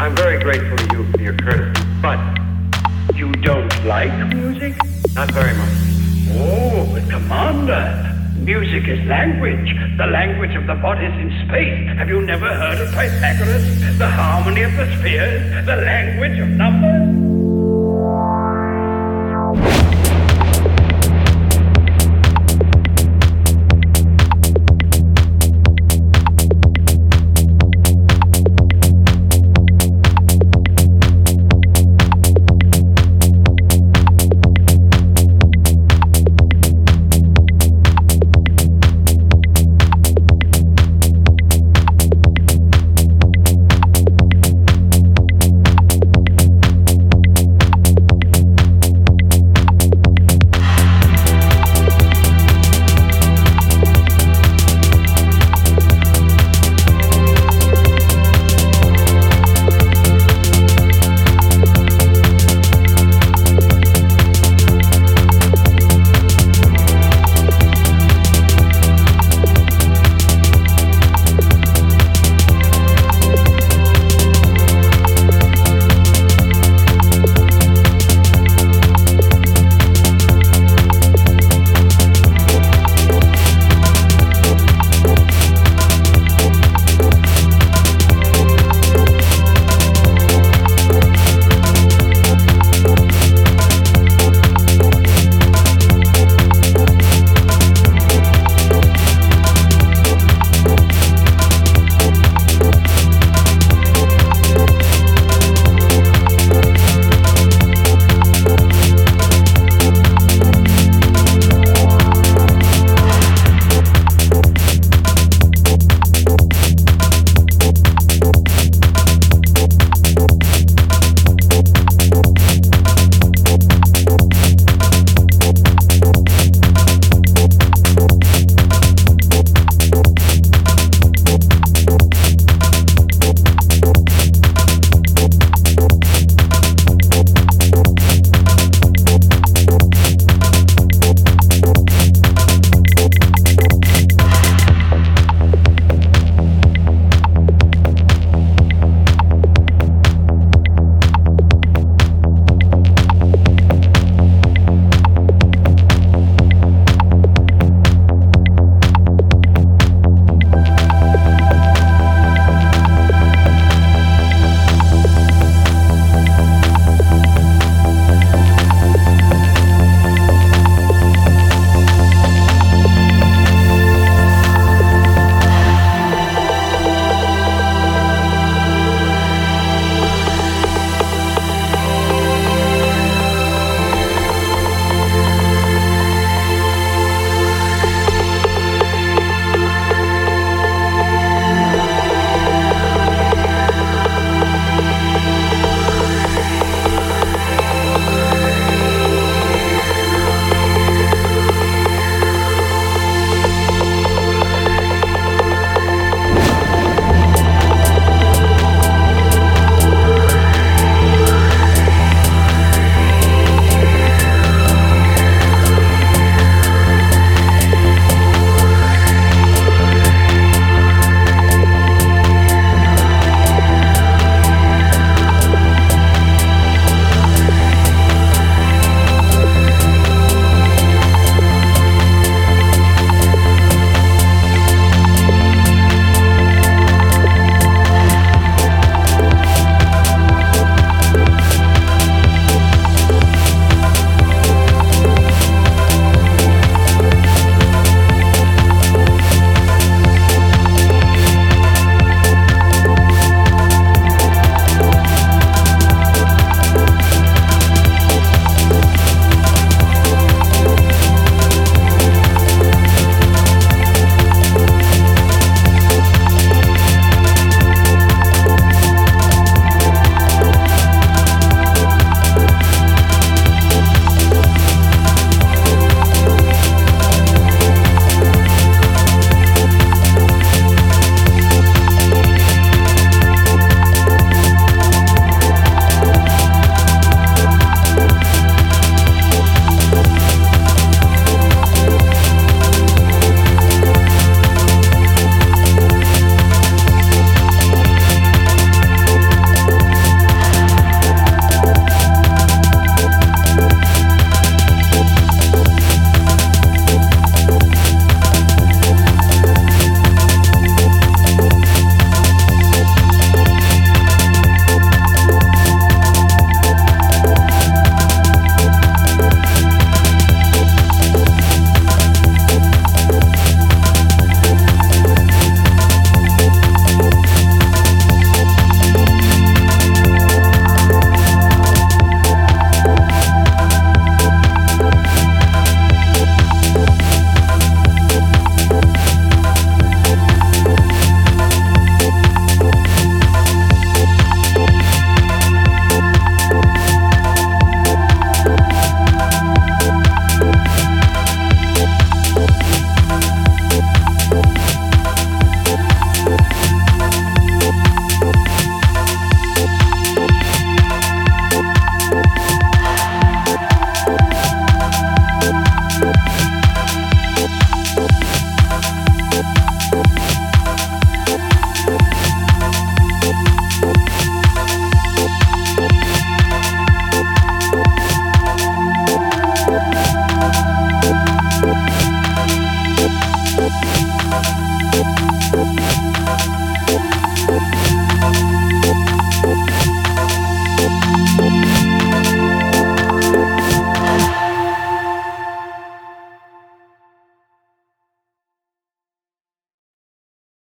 I'm very grateful to you for your courtesy, but You don't like music? not very much. Oh, but Commander, music is language, the language of the bodies in space. Have you never heard of Pythagoras? The harmony of the spheres, the language of numbers?